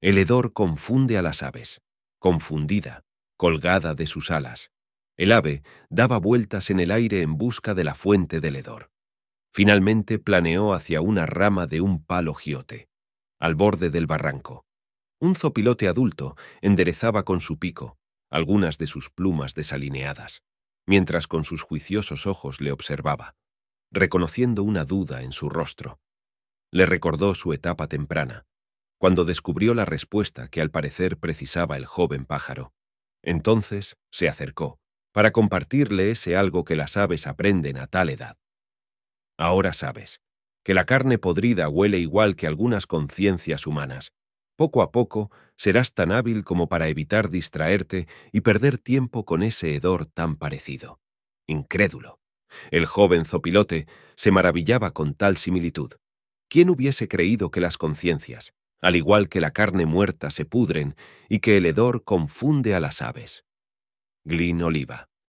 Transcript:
El hedor confunde a las aves, confundida, colgada de sus alas. El ave daba vueltas en el aire en busca de la fuente del hedor. Finalmente planeó hacia una rama de un palo giote, al borde del barranco. Un zopilote adulto enderezaba con su pico algunas de sus plumas desalineadas, mientras con sus juiciosos ojos le observaba, reconociendo una duda en su rostro. Le recordó su etapa temprana, cuando descubrió la respuesta que al parecer precisaba el joven pájaro. Entonces se acercó, para compartirle ese algo que las aves aprenden a tal edad. Ahora sabes, que la carne podrida huele igual que algunas conciencias humanas. Poco a poco serás tan hábil como para evitar distraerte y perder tiempo con ese hedor tan parecido. Incrédulo. El joven zopilote se maravillaba con tal similitud. ¿Quién hubiese creído que las conciencias, al igual que la carne muerta, se pudren y que el hedor confunde a las aves? Glyn Oliva.